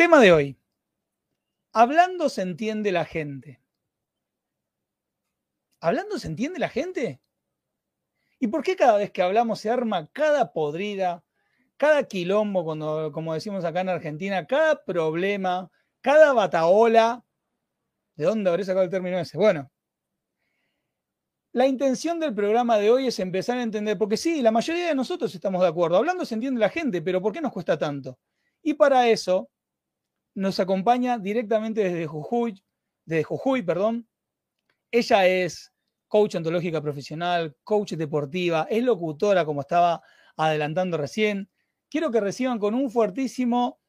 Tema de hoy. Hablando se entiende la gente. ¿Hablando se entiende la gente? ¿Y por qué cada vez que hablamos se arma cada podrida, cada quilombo, cuando, como decimos acá en Argentina, cada problema, cada bataola? ¿De dónde habré sacado el término ese? Bueno, la intención del programa de hoy es empezar a entender, porque sí, la mayoría de nosotros estamos de acuerdo. Hablando se entiende la gente, pero ¿por qué nos cuesta tanto? Y para eso nos acompaña directamente desde Jujuy, desde Jujuy, perdón. Ella es coach ontológica profesional, coach deportiva, es locutora, como estaba adelantando recién. Quiero que reciban con un fuertísimo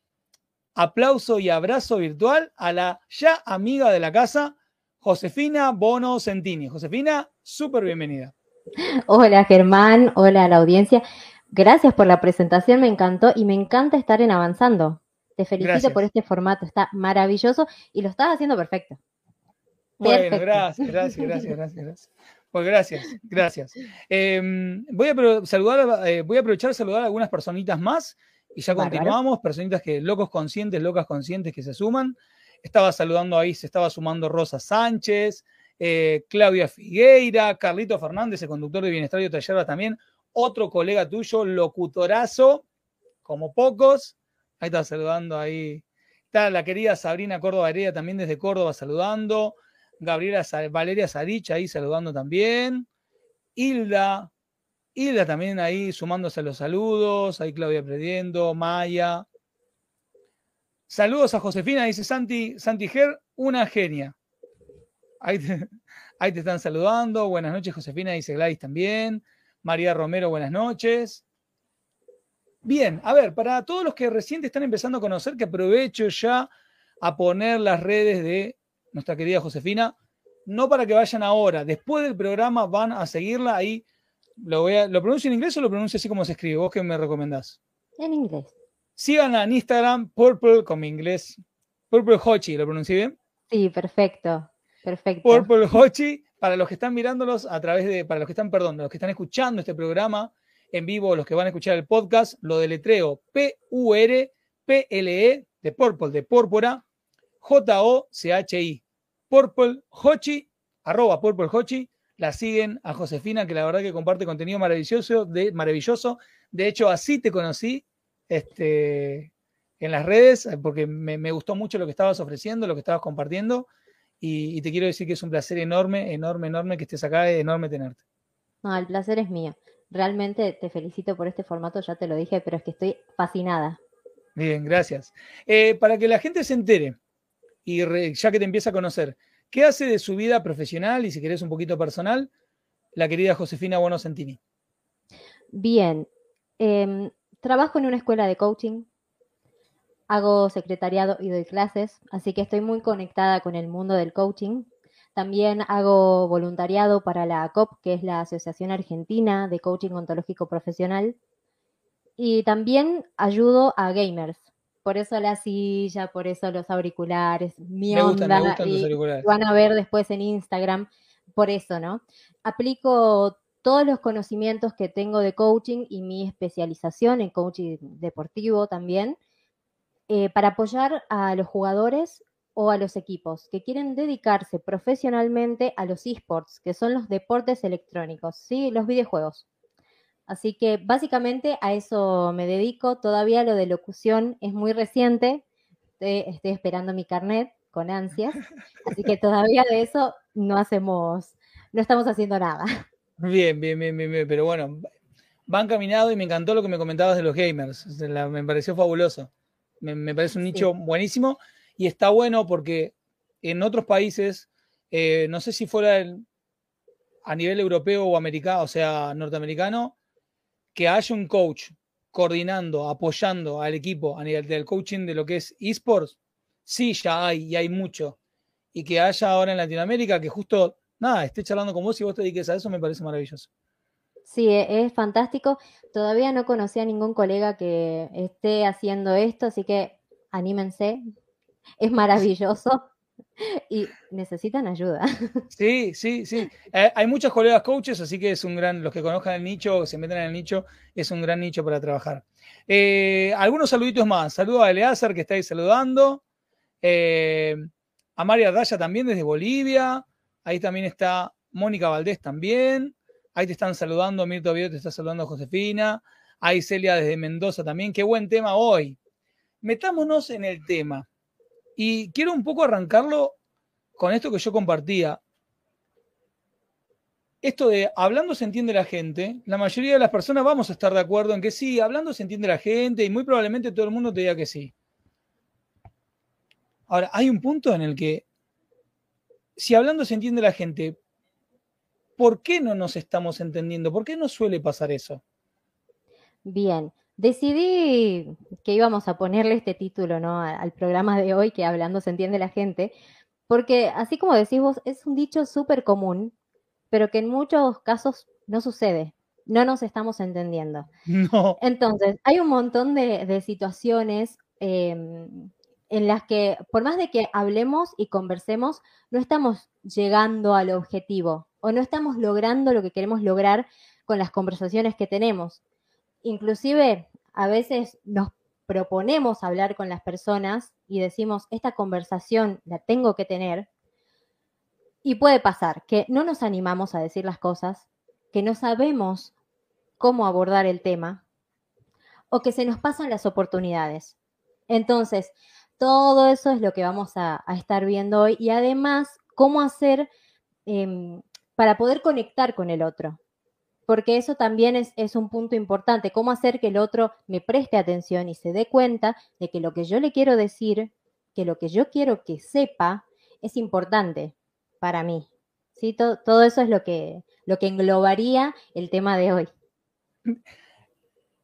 aplauso y abrazo virtual a la ya amiga de la casa, Josefina Bono Centini. Josefina, súper bienvenida. Hola Germán, hola a la audiencia. Gracias por la presentación, me encantó y me encanta estar en Avanzando. Te felicito por este formato, está maravilloso y lo estás haciendo perfecto. Bueno, gracias, gracias, gracias, gracias, Pues gracias, gracias. Em, voy, a saludar, eh, voy a aprovechar a saludar a algunas personitas más y ya continuamos. Personitas que, locos conscientes, locas conscientes que se suman. Estaba saludando ahí, se estaba sumando Rosa Sánchez, eh, Claudia Figueira, Carlito Fernández, el conductor de Bienestar y Tallerba también. Otro colega tuyo, locutorazo, como pocos. Ahí está saludando ahí. Está la querida Sabrina Córdoba Heredia también desde Córdoba saludando. Gabriela Valeria Sarich ahí saludando también. Hilda, Hilda también ahí sumándose a los saludos. Ahí Claudia Prediendo, Maya. Saludos a Josefina, dice Santi, Santi Ger, una genia. Ahí ahí te están saludando. Buenas noches, Josefina, dice Gladys también. María Romero, buenas noches. Bien, a ver, para todos los que recién están empezando a conocer, que aprovecho ya a poner las redes de nuestra querida Josefina, no para que vayan ahora, después del programa van a seguirla ahí. ¿Lo, voy a, ¿lo pronuncio en inglés o lo pronuncio así como se escribe? ¿Vos qué me recomendás? En inglés. Síganla en Instagram, Purple, con mi inglés. Purple Hochi, ¿lo pronuncié bien? Sí, perfecto, perfecto. Purple Hochi, para los que están mirándolos a través de, para los que están, perdón, los que están escuchando este programa en vivo, los que van a escuchar el podcast, lo deletreo P-U-R-P-L-E, de Purple, de Púrpura, J-O-C-H-I. Purple Hochi, arroba Purple Hochi, la siguen a Josefina, que la verdad que comparte contenido maravilloso, de, maravilloso. De hecho, así te conocí este, en las redes, porque me, gustó mucho lo que estabas ofreciendo, lo que estabas compartiendo. Y, y, te quiero decir que es un placer enorme, enorme, enorme que estés acá, enorme tenerte. No, el placer es mío. Realmente te felicito por este formato, ya te lo dije, pero es que estoy fascinada. Bien, gracias. Eh, para que la gente se entere, y ya que te empieza a conocer, ¿qué hace de su vida profesional y si querés un poquito personal la querida Josefina Bueno Santini? Bien, em, trabajo en una escuela de coaching, hago secretariado y doy clases, así que estoy muy conectada con el mundo del coaching. También hago voluntariado para la COP, que es la Asociación Argentina de Coaching Ontológico Profesional. Y también ayudo a gamers. Por eso la silla, por eso los auriculares, mi onda. Van a ver después en Instagram, por eso, ¿no? Aplico todos los conocimientos que tengo de coaching y mi especialización en coaching deportivo también, eh, para apoyar a los jugadores o a los equipos que quieren dedicarse profesionalmente a los esports, que son los deportes electrónicos, ¿sí? los videojuegos. Así que básicamente a eso me dedico. Todavía lo de locución es muy reciente. Estoy, esperando mi carnet con ansias. Así que todavía de eso no hacemos, no estamos haciendo nada. Bien, bien, bien, bien, Pero bueno, van caminado y me encantó lo que me comentabas de los gamers. me pareció fabuloso. Me, parece un nicho buenísimo. Y está bueno porque en otros países, eh, no sé si fuera a nivel europeo o americano, o sea, norteamericano, que haya un coach coordinando, apoyando al equipo a nivel del coaching de lo que es esports, sí, ya hay, y hay mucho. Y que haya ahora en Latinoamérica que justo, nada, esté charlando con vos y vos te dediques a eso, me parece maravilloso. Sí, e, es fantástico. Todavía no conocí a ningún colega que esté haciendo esto, así que anímense. Es maravilloso y necesitan ayuda. Sí, sí, sí. Eh, hay muchos colegas coaches, así que es un gran, los que conozcan el nicho, se meten en el nicho, es un gran nicho para trabajar. Eh, algunos saluditos más. Saludo a Eleazar que está ahí saludando. Eh, a María Daya también desde Bolivia. Ahí también está Mónica Valdés también. Ahí te están saludando, Mirto Oviedo te está saludando Josefina. Ahí Celia desde Mendoza también. Qué buen tema hoy. Metámonos en el tema. Y quiero un poco arrancarlo con esto que yo compartía. Esto de hablando se entiende la gente, la mayoría de las personas vamos a estar de acuerdo en que sí, hablando se entiende la gente y muy probablemente todo el mundo te diga que sí. Ahora, hay un punto en el que, si hablando se entiende la gente, ¿por qué no nos estamos entendiendo? ¿Por qué no suele pasar eso? Bien, decidí que íbamos a ponerle este título ¿no? al programa de hoy, que hablando se entiende la gente, porque así como decís vos, es un dicho súper común, pero que en muchos casos no sucede. No nos estamos entendiendo. No. Entonces, hay un montón de, situaciones em, en las que, por más de que hablemos y conversemos, no estamos llegando al objetivo o no estamos logrando lo que queremos lograr con las conversaciones que tenemos. Inclusive, a veces nos proponemos hablar con las personas y decimos, esta conversación la tengo que tener. Y puede pasar que no nos animamos a decir las cosas, que no sabemos cómo abordar el tema o que se nos pasan las oportunidades. Entonces, todo eso es lo que vamos a, estar viendo hoy y además cómo hacer em, para poder conectar con el otro. Porque eso también es, un punto importante, cómo hacer que el otro me preste atención y se dé cuenta de que lo que yo le quiero decir, que lo que yo quiero que sepa, es importante para mí. ¿Sí? Todo, eso es lo que, lo que englobaría el tema de hoy.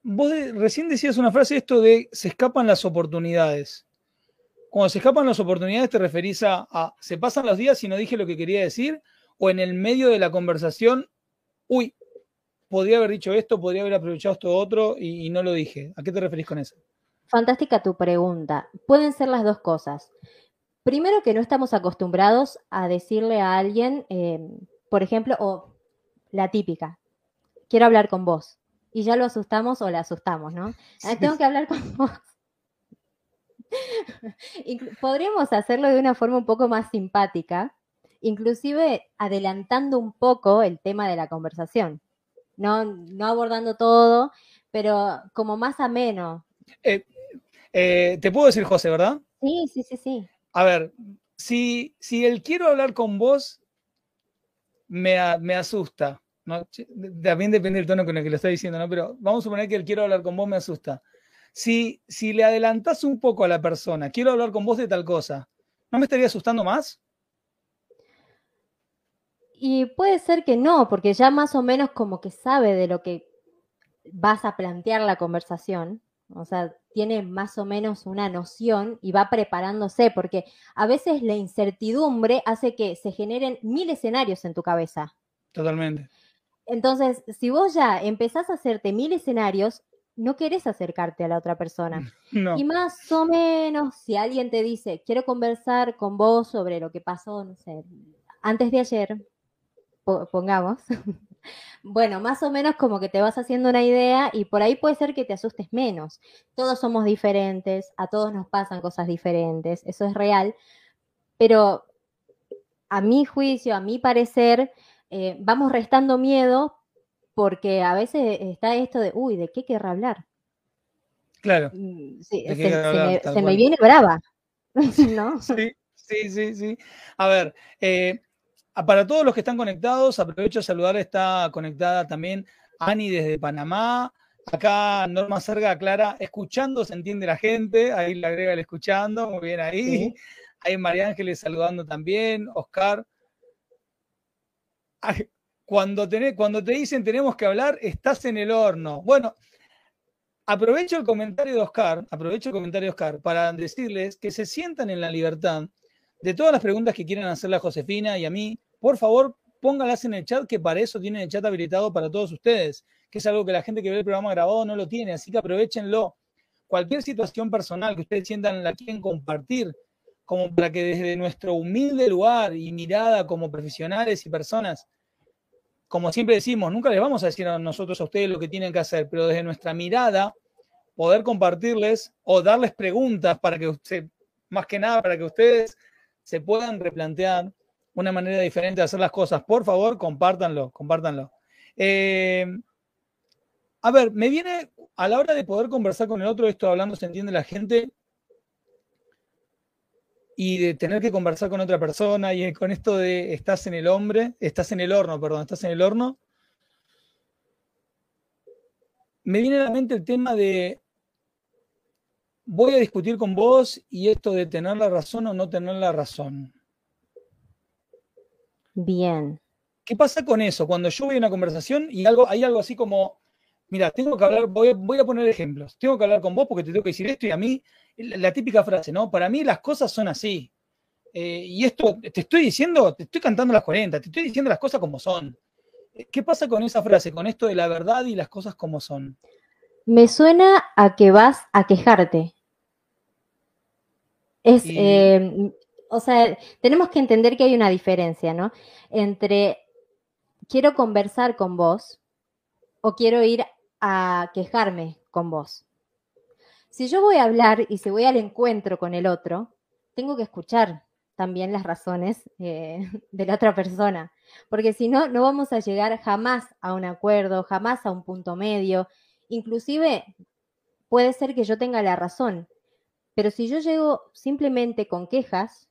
Vos recién decías una frase, esto de se escapan las oportunidades. Cuando se escapan las oportunidades, ¿te referís a, se pasan los días y no dije lo que quería decir? ¿O en el medio de la conversación, uy, podría haber dicho esto, podría haber aprovechado esto otro y, no lo dije? ¿A qué te referís con eso? Fantástica tu pregunta. Pueden ser las dos cosas. Primero que no estamos acostumbrados a decirle a alguien, em, por ejemplo, o la típica, quiero hablar con vos. Y ya lo asustamos o la asustamos, ¿no? Tengo que hablar con vos. Podríamos hacerlo de una forma un poco más simpática, inclusive adelantando un poco el tema de la conversación. No, no abordando todo, pero como más ameno. Eh, eh, Te puedo decir, José, ¿verdad? Sí, sí, sí, sí. A ver, si, si el quiero hablar con vos me, me asusta, ¿no? también depende del tono con el que lo estoy diciendo, ¿no? Pero vamos a suponer que el quiero hablar con vos me asusta si, si le adelantas un poco a la persona, quiero hablar con vos de tal cosa, ¿no me estaría asustando más? Y puede ser que no, porque ya más o menos como que sabe de lo que vas a plantear la conversación, o sea, tiene más o menos una noción y va preparándose, porque a veces la incertidumbre hace que se generen mil escenarios en tu cabeza. Totalmente. Entonces, si vos ya empezás a hacerte mil escenarios, no querés acercarte a la otra persona. Y más o menos, si alguien te dice, quiero conversar con vos sobre lo que pasó, no sé, antes de ayer, pongamos, bueno, más o menos como que te vas haciendo una idea y por ahí puede ser que te asustes menos. Todos somos diferentes, a todos nos pasan cosas diferentes, eso es real, pero a mi juicio, a mi parecer, eh, vamos restando miedo porque a veces está esto de, uy, ¿de qué querrá hablar? Claro. Mm, sí, se, me, viene brava, ¿no? Sí, sí, sí, sí. A ver, eh, para todos los que están conectados, aprovecho a saludar, está conectada también Ani desde Panamá. Acá Norma Serga aclara, escuchando se entiende la gente, ahí le agrega el escuchando, muy bien ahí. Hay María Ángeles saludando también, Oscar cuando, cuando te dicen tenemos que hablar, estás en el horno. Bueno, aprovecho el comentario de Oscar, aprovecho el comentario de Oscar para decirles que se sientan en la libertad de todas las preguntas que quieran hacerle a Josefina y a mí. Por favor, póngalas en el chat, que para eso tienen el chat habilitado para todos ustedes, que es algo que la gente que ve el programa grabado no lo tiene, así que aprovechenlo. Cualquier situación personal que ustedes sientan la quieren compartir, como para que desde nuestro humilde lugar y mirada como profesionales y personas, como siempre decimos, nunca les vamos a decir a nosotros a ustedes lo que tienen que hacer, pero desde nuestra mirada, poder compartirles o darles preguntas para que más que nada, para que ustedes se puedan replantear una manera diferente de hacer las cosas. Por favor, compártanlo, compártanlo. Eh, a ver, me viene a la hora de poder conversar con el otro, esto hablando se entiende la gente, y de tener que conversar con otra persona y con esto de estás en el hombre, estás en el horno, perdón, estás en el horno, me viene a la mente el tema de voy a discutir con vos y esto de tener la razón o no tener la razón. Bien. ¿Qué pasa con eso? Cuando yo voy a una conversación y algo, hay algo así como, mira, tengo que hablar, voy, voy a poner ejemplos, tengo que hablar con vos porque te tengo que decir esto y a mí la típica frase, ¿no? Para mí las cosas son así. Eh, y esto, te estoy diciendo, te estoy cantando las 40, te estoy diciendo las cosas como son. ¿Qué pasa con esa frase, con esto de la verdad y las cosas como son? Me suena a que vas a quejarte. Es, eh, o sea, tenemos que entender que hay una diferencia, ¿no? Entre quiero conversar con vos o quiero ir a quejarme con vos. Si yo voy a hablar y si voy al encuentro con el otro, tengo que escuchar también las razones eh, de la otra persona, porque si no, no vamos a llegar jamás a un acuerdo, jamás a un punto medio. Inclusive puede ser que yo tenga la razón, pero si yo llego simplemente con quejas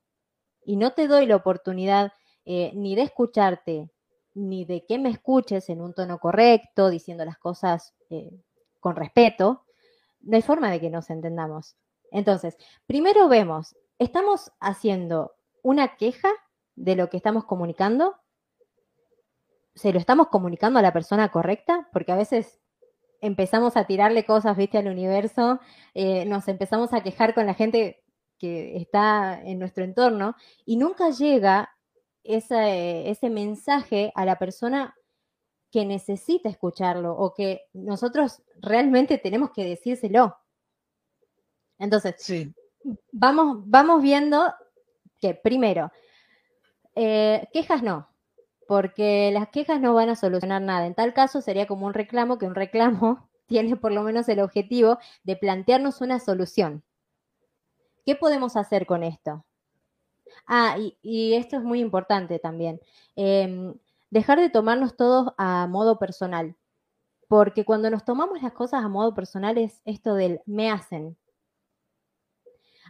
y no te doy la oportunidad eh, ni de escucharte, ni de que me escuches en un tono correcto, diciendo las cosas eh, con respeto, no hay forma de que nos entendamos. Entonces, primero vemos, ¿estamos haciendo una queja de lo que estamos comunicando? ¿Se lo estamos comunicando a la persona correcta? Porque a veces empezamos a tirarle cosas, viste, al universo, eh, nos empezamos a quejar con la gente que está en nuestro entorno y nunca llega ese mensaje a la persona que necesita escucharlo o que nosotros realmente tenemos que decírselo. Entonces, sí. vamos, vamos viendo que primero, eh, quejas no, porque las quejas no van a solucionar nada. En tal caso sería como un reclamo, que un reclamo tiene por lo menos el objetivo de plantearnos una solución. ¿Qué podemos hacer con esto? Ah, y, esto es muy importante también. Em, dejar de tomarnos todos a modo personal. Porque cuando nos tomamos las cosas a modo personal es esto del me hacen.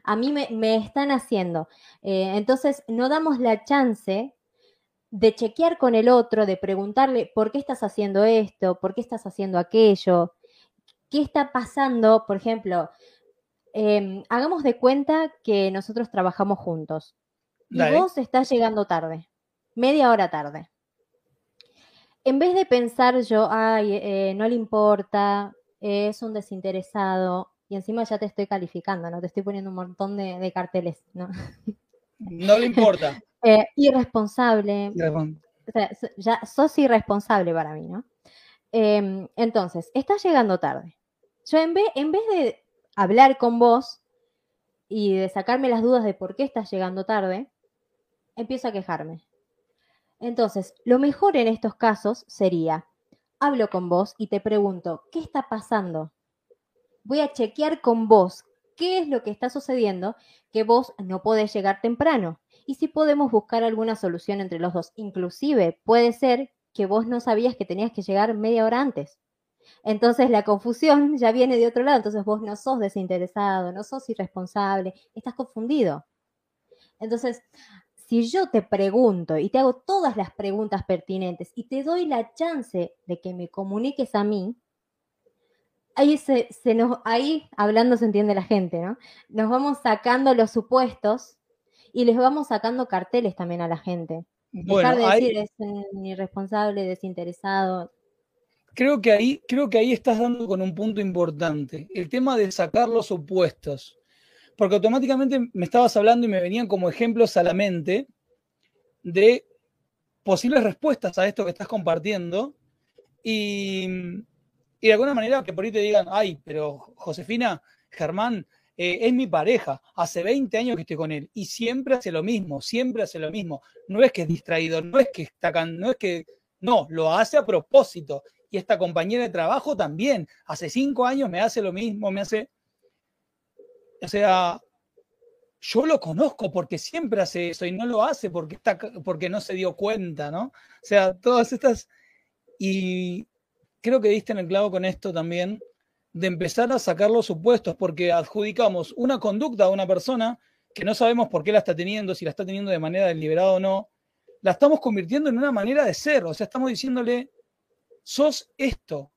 A mí me, están haciendo. Eh, entonces no damos la chance de chequear con el otro, de preguntarle por qué estás haciendo esto, por qué estás haciendo aquello, qué está pasando, por ejemplo, em, hagamos de cuenta que nosotros trabajamos juntos y vos estás llegando tarde, media hora tarde en vez de pensar yo, ay, eh, no le importa, es un desinteresado, y encima ya te estoy calificando, ¿no? Te estoy poniendo un montón de, carteles, ¿no? No le importa. Eh, irresponsable. O sea, ya sos irresponsable para mí, ¿no? Em, entonces, estás llegando tarde. Yo en vez, en vez de hablar con vos y de sacarme las dudas de por qué estás llegando tarde, empiezo a quejarme. Entonces, lo mejor en estos casos sería, hablo con vos y te pregunto, ¿qué está pasando? Voy a chequear con vos qué es lo que está sucediendo que vos no podés llegar temprano y si podemos buscar alguna solución entre los dos. Inclusive puede ser que vos no sabías que tenías que llegar media hora antes. Entonces la confusión ya viene de otro lado, entonces vos no sos desinteresado, no sos irresponsable, estás confundido. Entonces, si yo te pregunto y te hago todas las preguntas pertinentes y te doy la chance de que me comuniques a mí, ahí, se, nos, ahí hablando se entiende la gente, ¿no? Nos vamos sacando los supuestos y les vamos sacando carteles también a la gente. Dejar de decir es un irresponsable, desinteresado. Creo que ahí, creo que ahí estás dando con un punto importante, el tema de sacar los opuestos. Porque automáticamente me estabas hablando y me venían como ejemplos a la mente de posibles respuestas a esto que estás compartiendo. Y, y de alguna manera que por ahí te digan, ay, pero Josefina, Germán, eh, es mi pareja, hace 20 años que estoy con él y siempre hace lo mismo, siempre hace lo mismo. No es que es distraído, no es que está, no es que, no, lo hace a propósito. Esta compañera de trabajo también, hace cinco años me hace lo mismo, me hace, o sea, yo lo conozco porque siempre hace eso y no lo hace porque, está, porque no se dio cuenta, ¿no? O sea, todas estas, y creo que diste en el clavo con esto también, de empezar a sacar los supuestos, porque adjudicamos una conducta a una persona que no sabemos por qué la está teniendo, si la está teniendo de manera deliberada o no, la estamos convirtiendo en una manera de ser, o sea, estamos diciéndole, sos esto.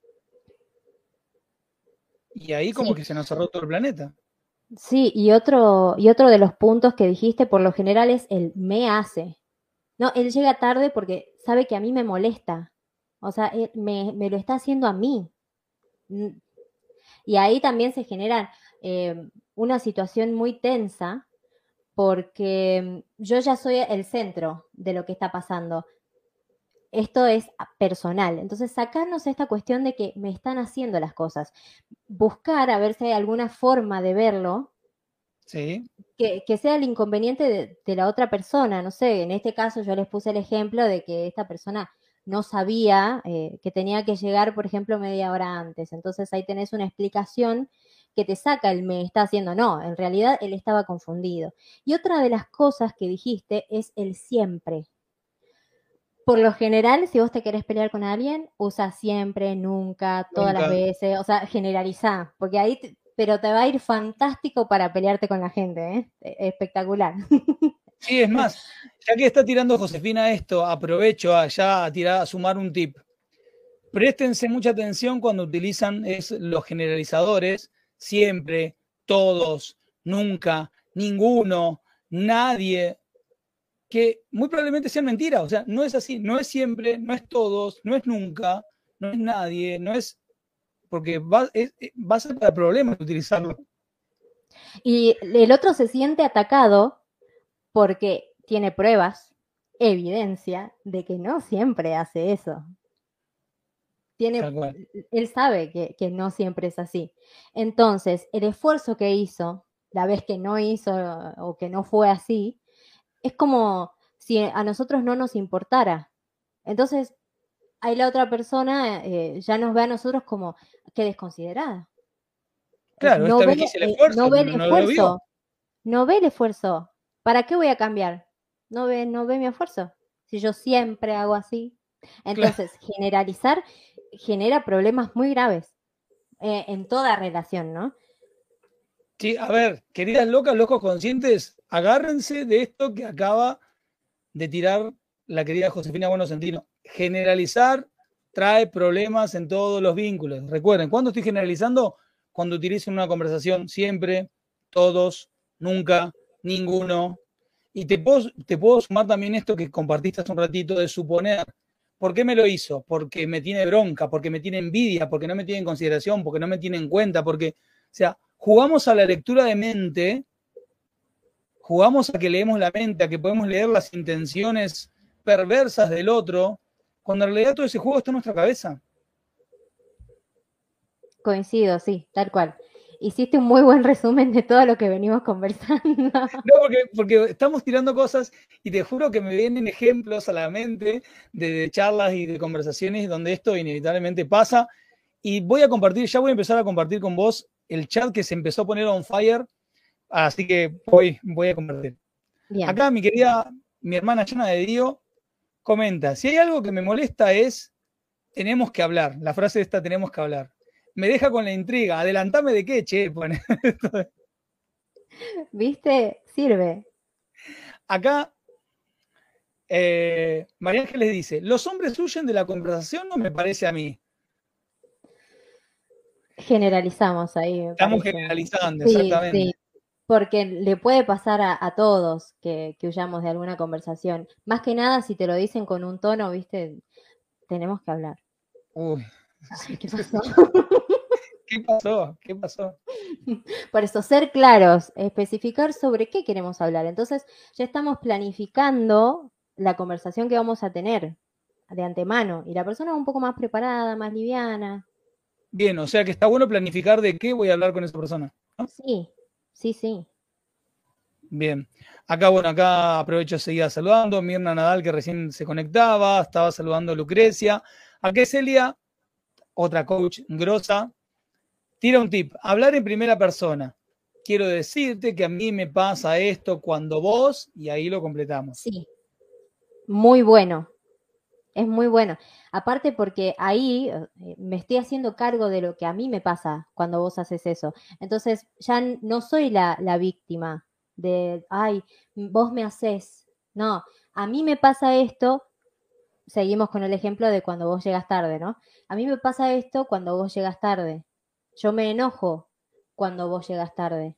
Y ahí como que se nos cerró todo el planeta. Sí, y otro, y otro de los puntos que dijiste por lo general es el me hace. No, él llega tarde porque sabe que a mí me molesta. O sea, me, me lo está haciendo a mí. Y ahí también se genera eh, una situación muy tensa porque yo ya soy el centro de lo que está pasando. Esto es personal. Entonces, sacarnos esta cuestión de que me están haciendo las cosas. Buscar a ver si hay alguna forma de verlo Sí. Que, sea el inconveniente de, de, la otra persona. No sé, en este caso yo les puse el ejemplo de que esta persona no sabía eh, que tenía que llegar, por ejemplo, media hora antes. Entonces ahí tenés una explicación que te saca el me está haciendo. No, en realidad él estaba confundido. Y otra de las cosas que dijiste es el siempre. Por lo general, si vos te querés pelear con alguien, usa siempre, nunca, todas las veces, o sea, generaliza, porque ahí, pero te va a ir fantástico para pelearte con la gente, ¿eh? E-, espectacular. Sí, es más, ya que está tirando Josefina esto, aprovecho allá a tirar, a sumar un tip. Préstense mucha atención cuando utilizan es, los generalizadores, siempre, todos, nunca, ninguno, nadie, que muy probablemente sean mentiras. O sea, no es así, no es siempre, no es todos, no es nunca, no es nadie, no es. Porque va, va a ser para problemas utilizarlo. Y el otro se siente atacado porque tiene pruebas, evidencia de que no siempre hace eso. Tiene, él sabe que, no siempre es así. Entonces, el esfuerzo que hizo, la vez que no hizo o que no fue así, es como si a nosotros no nos importara. Entonces, ahí la otra persona eh, ya nos ve a nosotros como que desconsiderada. Claro, no ve, el esfuerzo, no ve el esfuerzo. No ve el esfuerzo. ¿Para qué voy a cambiar? No ve, no ve mi esfuerzo. Si yo siempre hago así. Entonces, generalizar genera problemas muy graves eh, en toda relación, ¿no? Sí, a ver, queridas locas, locos conscientes, agárrense de esto que acaba de tirar la querida Josefina Buenosentino. Generalizar trae problemas en todos los vínculos. Recuerden, ¿cuándo estoy generalizando? Cuando utilizo una conversación siempre, todos, nunca, ninguno. Y te puedo, te puedo sumar también esto que compartiste hace un ratito de suponer. ¿Por qué me lo hizo? Porque me tiene bronca, porque me tiene envidia, porque no me tiene en consideración, porque no me tiene en cuenta, porque, o sea, jugamos a la lectura de mente, jugamos a que leemos la mente, a que podemos leer las intenciones perversas del otro, cuando en realidad todo ese juego está en nuestra cabeza. Coincido, sí, tal cual hiciste un muy buen resumen de todo lo que venimos conversando. No, porque, estamos tirando cosas y te juro que me vienen ejemplos a la mente de, charlas y de conversaciones donde esto inevitablemente pasa. Y voy a compartir, ya voy a empezar a compartir con vos el chat que se empezó a poner on fire. Así que voy, voy a compartir. Acá mi querida, mi hermana Yana de Dio comenta, si hay algo que me molesta es, tenemos que hablar. La frase esta, tenemos que hablar me deja con la intriga. Adelantame de qué, che. ¿Viste? Sirve. Acá, eh, María Ángeles dice, los hombres huyen de la conversación, no me parece a mí. Generalizamos ahí. Estamos generalizando, exactamente. porque le puede pasar a, todos que, que, huyamos de alguna conversación. Más que nada, si te lo dicen con un tono, viste, tenemos que hablar. Uy, ¿Qué pasó? ¿Qué pasó? ¿Qué pasó? Por eso, ser claros, especificar sobre qué queremos hablar. Entonces, ya estamos planificando la conversación que vamos a tener de antemano y la persona un poco más preparada, más liviana. Bien, o sea que está bueno planificar de qué voy a hablar con esa persona. Sí, sí, sí. Bien. Acá, bueno, acá aprovecho de seguir saludando. Mirna Nadal, que recién se conectaba, estaba saludando a Lucrecia. Acá Celia, otra coach grosa, tira un tip. Hablar en primera persona. Quiero decirte que a mí me pasa esto cuando vos, y ahí lo completamos. Sí. Muy bueno. Es muy bueno. Aparte porque ahí eh, me estoy haciendo cargo de lo que a mí me pasa cuando vos haces eso. Entonces ya no soy la, la víctima de, ay, vos me haces. No, a mí me pasa esto, seguimos con el ejemplo de cuando vos llegas tarde, ¿no? A mí me pasa esto cuando vos llegas tarde. Yo me enojo cuando vos llegas tarde.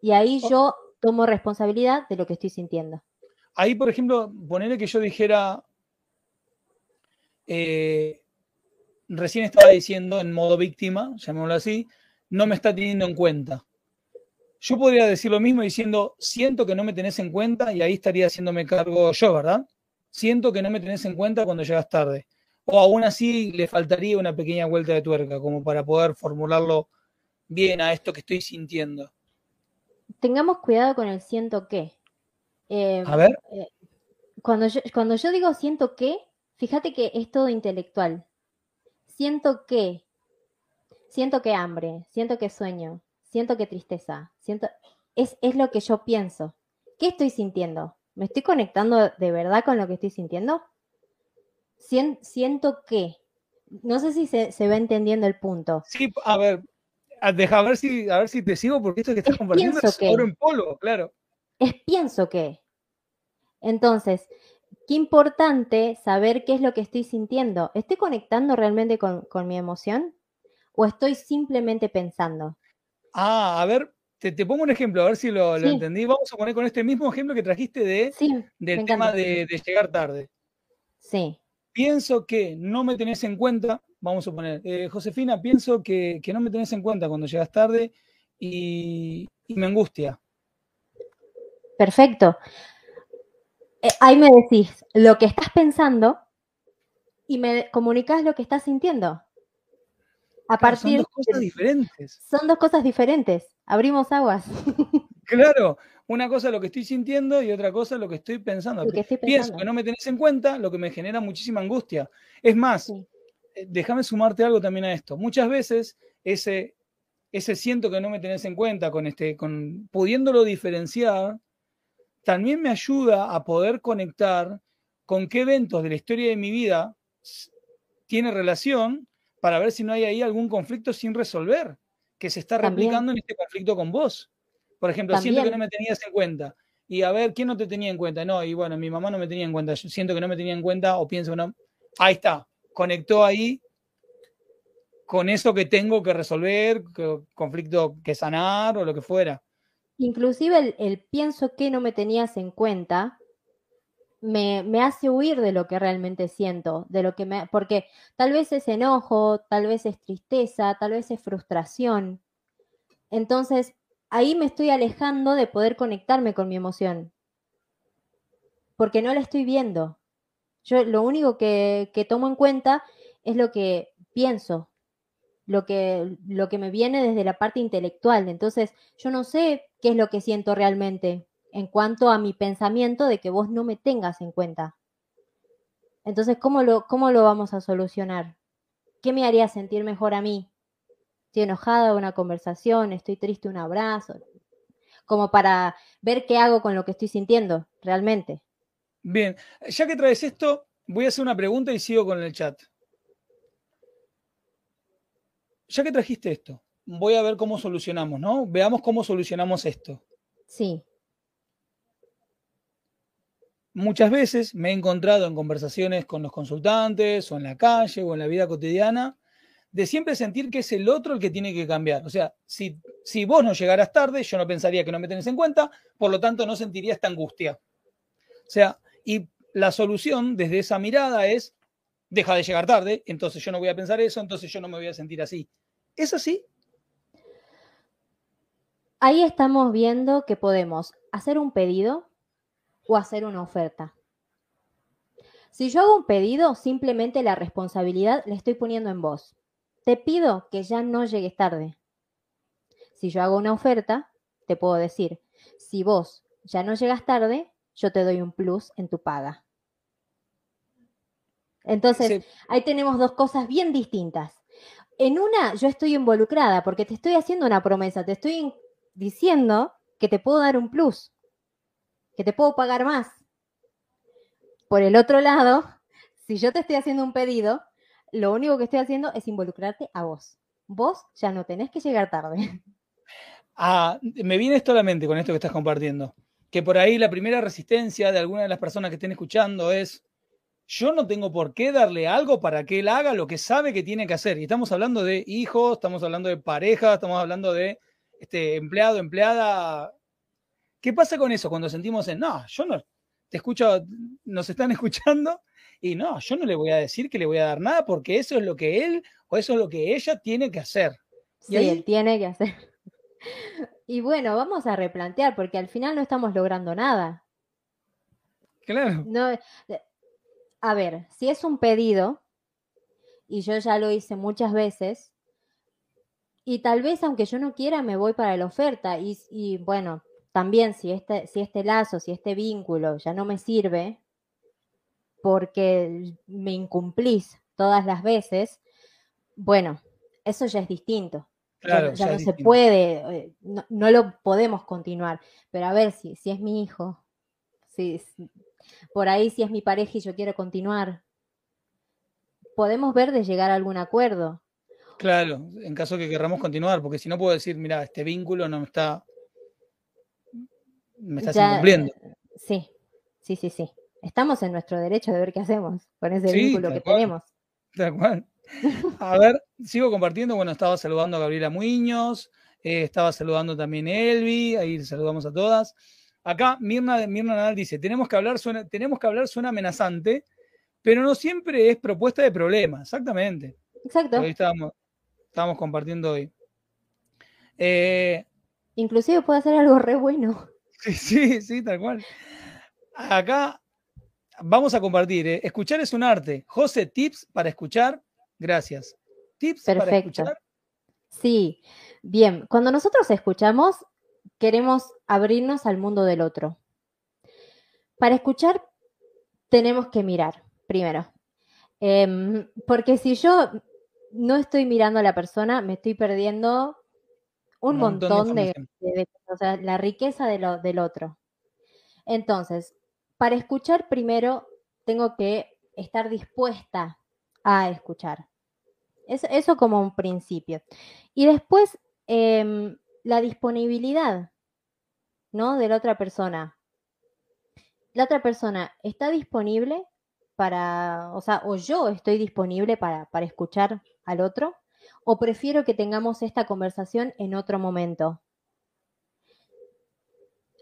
Y ahí yo tomo responsabilidad de lo que estoy sintiendo. Ahí, por ejemplo, ponerle que yo dijera, eh, recién estaba diciendo en modo víctima, llamémoslo así, no me está teniendo en cuenta. Yo podría decir lo mismo diciendo, siento que no me tenés en cuenta y ahí estaría haciéndome cargo yo, ¿verdad? Siento que no me tenés en cuenta cuando llegas tarde. O aún así le faltaría una pequeña vuelta de tuerca como para poder formularlo bien a esto que estoy sintiendo. Tengamos cuidado con el siento que. Eh, a ver. Eh, cuando, yo, cuando yo digo siento que, fíjate que es todo intelectual. Siento que, siento que hambre, siento que sueño, siento que tristeza, siento, es, es lo que yo pienso. ¿Qué estoy sintiendo? ¿Me estoy conectando de verdad con lo que estoy sintiendo? siento que, no sé si se, se, va entendiendo el punto. Sí, a ver, deja ver si, a ver si te sigo, porque esto que estás compartiendo es que, oro en polvo, claro. Es pienso que. Entonces, qué importante saber qué es lo que estoy sintiendo. ¿Estoy conectando realmente con, con mi emoción? ¿O estoy simplemente pensando? Ah, a ver, te, te, pongo un ejemplo, a ver si lo, lo, entendí. Vamos a poner con este mismo ejemplo que trajiste de, sí, del tema de, de, llegar tarde. Sí. Pienso que no me tenés en cuenta, vamos a poner, eh, Josefina, pienso que, que, no me tenés en cuenta cuando llegas tarde y, y me angustia. Perfecto. Eh, ahí me decís lo que estás pensando y me comunicas lo que estás sintiendo. A partir son dos cosas diferentes. Son dos cosas diferentes. Abrimos aguas. Claro, una cosa es lo que estoy sintiendo y otra cosa es lo que estoy pensando. Que estoy Pienso pensando. que no me tenés en cuenta, lo que me genera muchísima angustia. Es más, Sí. eh, déjame sumarte algo también a esto. Muchas veces ese, ese siento que no me tenés en cuenta, con este, con pudiéndolo diferenciar, también me ayuda a poder conectar con qué eventos de la historia de mi vida tiene relación para ver si no hay ahí algún conflicto sin resolver que se está También. replicando en este conflicto con vos. Por ejemplo, siento que no me tenías en cuenta. Y a ver, ¿quién no te tenía en cuenta? No, y bueno, mi mamá no me tenía en cuenta. Yo siento que no me tenía en cuenta o pienso que no. Ahí está. Conectó ahí con eso que tengo que resolver, que- conflicto que sanar o lo que fuera. Inclusive el, pienso que no me tenías en cuenta me, me hace huir de lo que realmente siento, de lo que me, porque tal vez es enojo, tal vez es tristeza, tal vez es frustración. Entonces, ahí me estoy alejando de poder conectarme con mi emoción, porque no la estoy viendo. Yo lo único que, que tomo en cuenta es lo que pienso, lo que, lo que me viene desde la parte intelectual. Entonces, yo no sé qué es lo que siento realmente en cuanto a mi pensamiento de que vos no me tengas en cuenta. Entonces, ¿cómo lo, cómo lo vamos a solucionar? ¿Qué me haría sentir mejor a mí? Estoy enojada, una conversación, estoy triste, un abrazo, como para ver qué hago con lo que estoy sintiendo realmente. Bien, ya que traes esto, voy a hacer una pregunta y sigo con el chat. Ya que trajiste esto, voy a ver cómo solucionamos, ¿no? Veamos cómo solucionamos esto. Sí, Muchas veces me he encontrado en conversaciones con los consultantes o en la calle o en la vida cotidiana de siempre sentir que es el otro el que tiene que cambiar. O sea, si, si vos no llegaras tarde, yo no pensaría que no me tenés en cuenta, por lo tanto no sentiría esta angustia. O sea, y la solución desde esa mirada es deja de llegar tarde, entonces yo no voy a pensar eso, entonces yo no me voy a sentir así. ¿Es así? Ahí estamos viendo que podemos hacer un pedido o hacer una oferta. Si yo hago un pedido, simplemente la responsabilidad le estoy poniendo en vos. Te pido que ya no llegues tarde. Si yo hago una oferta, te puedo decir, si vos ya no llegas tarde, yo te doy un plus en tu paga. Entonces, ahí tenemos dos cosas bien distintas. En una, yo estoy involucrada porque te estoy haciendo una promesa, te estoy diciendo que te puedo dar un plus, que te puedo pagar más. Por el otro lado, si yo te estoy haciendo un pedido, lo único que estoy haciendo es involucrarte a vos. Vos ya no tenés que llegar tarde. Ah, me viene esto a la mente con esto que estás compartiendo. Que por ahí la primera resistencia de alguna de las personas que estén escuchando es, yo no tengo por qué darle algo para que él haga lo que sabe que tiene que hacer. Y estamos hablando de hijos, estamos hablando de pareja, estamos hablando de este, empleado, empleada. ¿Qué pasa con eso cuando sentimos en, no, yo no, te escucho, nos están escuchando y no, yo no le voy a decir que le voy a dar nada porque eso es lo que él o eso es lo que ella tiene que hacer. Sí, él tiene que hacer. Y bueno, vamos a replantear, porque al final no estamos logrando nada. Claro. No, a ver, si es un pedido, y yo ya lo hice muchas veces, y tal vez aunque yo no quiera me voy para la oferta, y, y bueno, también si este, si este lazo, si este vínculo ya no me sirve, porque me incumplís todas las veces, bueno, eso ya es distinto ya, no se puede, eh, no, lo podemos continuar. Pero a ver si, si es mi hijo, si, por ahí si es mi pareja y yo quiero continuar, podemos ver de llegar a algún acuerdo. Claro, en caso que querramos continuar, porque si no puedo decir, mira, este vínculo no me está, me está incumpliendo. Sí, sí, sí, sí. Estamos en nuestro derecho de ver qué hacemos con ese vínculo que tenemos. De acuerdo. A ver, sigo compartiendo. Bueno, estaba saludando a Gabriela Muñoz, eh, estaba saludando también a Elvi, ahí saludamos a todas. Acá Mirna, Mirna Nadal dice, tenemos que, hablar, suena, tenemos que hablar, suena amenazante, pero no siempre es propuesta de problema, exactamente. Exacto. Estábamos, estábamos compartiendo hoy. Eh, Inclusive puede ser algo re bueno. Sí, sí, sí, tal cual. Acá vamos a compartir. Eh. Escuchar es un arte. José, tips para escuchar Gracias. ¿Tips para escuchar? Sí, bien. Cuando nosotros escuchamos, queremos abrirnos al mundo del otro. Para escuchar, tenemos que mirar primero. Em, porque si yo no estoy mirando a la persona, me estoy perdiendo un, montón, de, o sea, la riqueza de lo, del otro. Entonces, para escuchar primero, tengo que estar dispuesta a escuchar. Eso, como un principio. Y después, em, la disponibilidad, ¿no? De la otra persona. La otra persona está disponible para, o sea, o yo estoy disponible para, para escuchar al otro, o prefiero que tengamos esta conversación en otro momento.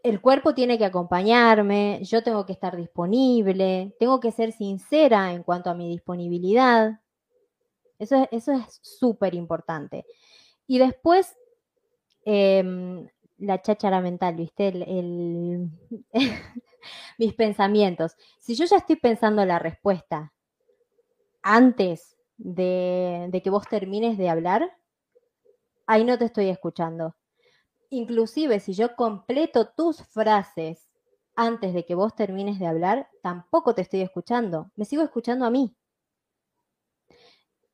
El cuerpo tiene que acompañarme, yo tengo que estar disponible, tengo que ser sincera en cuanto a mi disponibilidad. Eso, eso es súper importante. Y después, em, la cháchara mental, ¿viste? El, mis pensamientos. Si yo ya estoy pensando la respuesta antes de, de que vos termines de hablar, ahí no te estoy escuchando. Inclusive si yo completo tus frases antes de que vos termines de hablar, tampoco te estoy escuchando. Me sigo escuchando a mí.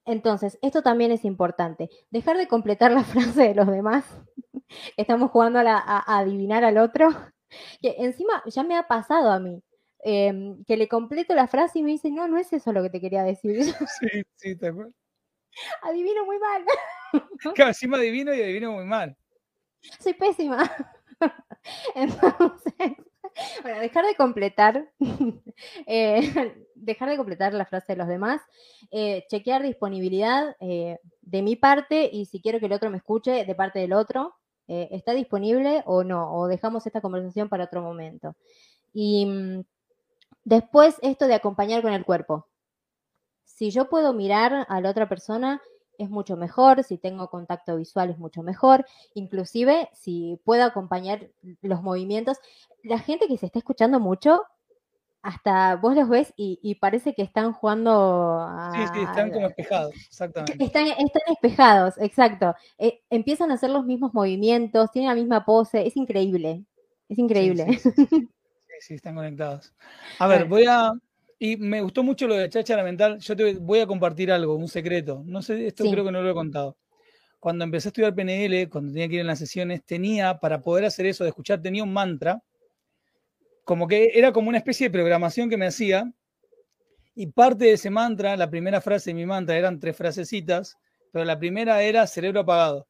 Entonces, esto también es importante. Dejar de completar la frase de los demás. Estamos jugando a, adivinar al otro. Que encima ya me ha pasado a mí. Em, que le completo la frase y me dice, no, no es eso lo que te quería decir. Sí, sí, te acuerdo. Adivino muy mal. Claro, encima adivino y adivino muy mal. Soy pésima. Entonces, bueno, dejar de completar, eh, dejar de completar la frase de los demás, eh, chequear disponibilidad eh, de mi parte y si quiero que el otro me escuche de parte del otro, ¿está disponible o no? O dejamos esta conversación para otro momento. Y mm, después esto de acompañar con el cuerpo. si yo puedo mirar a la otra persona, es mucho mejor, si tengo contacto visual es mucho mejor, inclusive si puedo acompañar los movimientos. La gente que se está escuchando mucho, hasta vos los ves y, parece que están jugando. sí, sí, están como espejados, exactamente. Están, están espejados, exacto. Eh, empiezan a hacer los mismos movimientos, tienen la misma pose, es increíble, es increíble. Sí, sí, están conectados. A ver, voy a, y me gustó mucho lo de cháchara mental. Yo te voy a compartir algo, un secreto. No sé, esto creo que no lo he contado. Cuando empecé a estudiar PNL, cuando tenía que ir en las sesiones, tenía, para poder hacer eso de escuchar, tenía un mantra, como que era como una especie de programación que me hacía. Y parte de ese mantra, la primera frase de mi mantra eran tres frasecitas, pero la primera era cerebro apagado.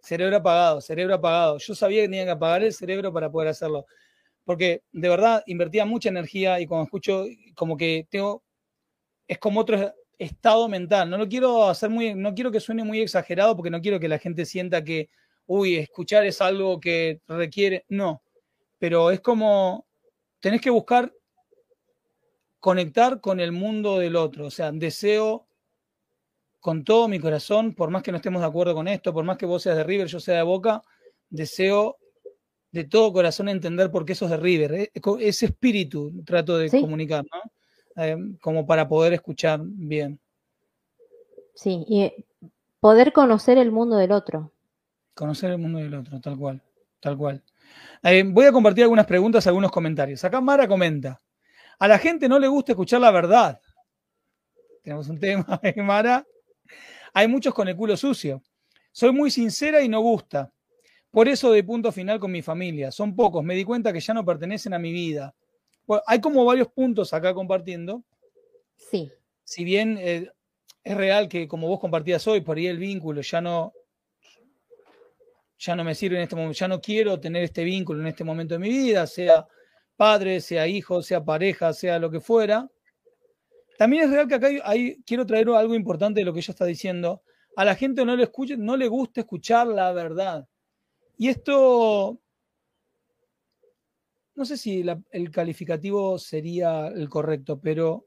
Cerebro apagado, cerebro apagado. Yo sabía que tenía que apagar el cerebro para poder hacerlo porque de verdad invertía mucha energía y cuando escucho, como que tengo, es como otro estado mental. No lo quiero hacer muy, no quiero que suene muy exagerado porque no quiero que la gente sienta que, uy, escuchar es algo que requiere, no, pero es como, tenés que buscar conectar con el mundo del otro, o sea, deseo con todo mi corazón, por más que no estemos de acuerdo con esto, por más que vos seas de River, yo sea de Boca, deseo de todo corazón entender por qué sos de River. ¿eh? Ese espíritu trato de comunicar, ¿no? Eh, como para poder escuchar bien. Sí, y eh, poder conocer el mundo del otro. Conocer el mundo del otro, tal cual, tal cual. Voy a compartir algunas preguntas, algunos comentarios. Acá Mara comenta, a la gente no le gusta escuchar la verdad. Tenemos un tema, Mara? Hay muchos con el culo sucio. Soy muy sincera y no gusta. Por eso de punto final con mi familia. Son pocos. Me di cuenta que ya no pertenecen a mi vida. hay como varios puntos acá compartiendo. Sí. Si bien eh, es real que como vos compartías hoy, por ahí el vínculo ya no, ya no me sirve en este momento, ya no quiero tener este vínculo en este momento de mi vida, sea padre, sea hijo, sea pareja, sea lo que fuera. También es real que acá hay, quiero traer algo importante de lo que ella está diciendo. A la gente no le, escuche, no le gusta escuchar la verdad. Y esto, no sé si el calificativo sería el correcto, pero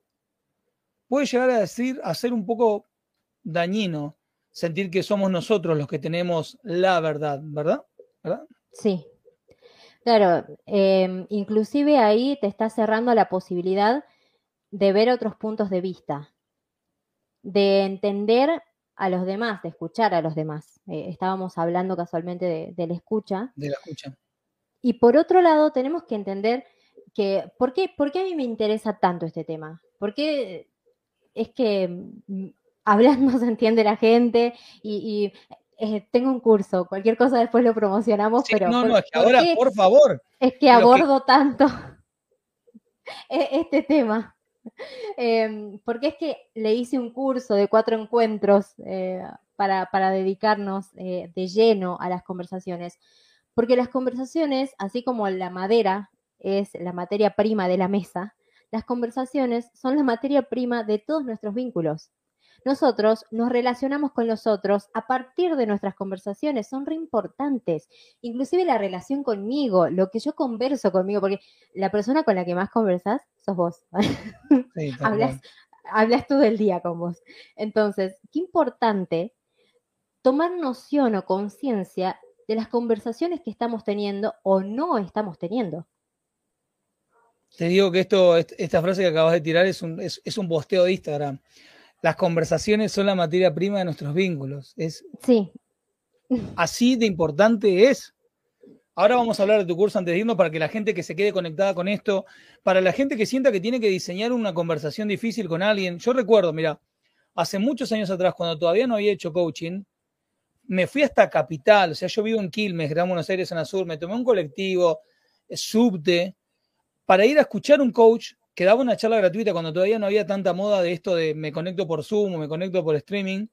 puede llegar a decir, a ser un poco dañino sentir que somos nosotros los que tenemos la verdad, ¿verdad? Sí. Claro, em, inclusive ahí te está cerrando la posibilidad de ver otros puntos de vista, de entender a los demás, de escuchar a los demás. Eh, estábamos hablando casualmente de, la escucha. De la escucha. Y por otro lado, tenemos que entender que, ¿por qué, ¿por qué a mí me interesa tanto este tema? ¿Por qué es que mm, hablando se entiende la gente y, eh, tengo un curso, cualquier cosa después lo promocionamos, pero... No, no, es que ahora, por favor. Es que abordo tanto e, este tema. Em, porque es que le hice un curso de cuatro encuentros eh, para, dedicarnos eh, de lleno a las conversaciones. Porque las conversaciones, así como la madera es la materia prima de la mesa, las conversaciones son la materia prima de todos nuestros vínculos. Nosotros nos relacionamos con los otros a partir de nuestras conversaciones, son re importantes. Inclusive la relación conmigo, lo que yo converso conmigo, porque la persona con la que más conversas sos vos. hablas, hablas todo el día con vos. Entonces, qué importante tomar noción o conciencia de las conversaciones que estamos teniendo o no estamos teniendo. Te digo que esto, esta frase que acabas de tirar es un, es, es un posteo de Instagram las conversaciones son la materia prima de nuestros vínculos. Es sí. Así de importante es. Ahora vamos a hablar de tu curso antes de irnos para que la gente que se quede conectada con esto, para la gente que sienta que tiene que diseñar una conversación difícil con alguien. Yo recuerdo, mira, hace muchos años atrás, cuando todavía no había hecho coaching, me fui hasta Capital, o sea, yo vivo en Quilmes, Gran Buenos Aires, en Sur, me tomé un colectivo, subte, para ir a escuchar un coach que daba una charla gratuita cuando todavía no había tanta moda de esto de me conecto por Zoom o me conecto por streaming,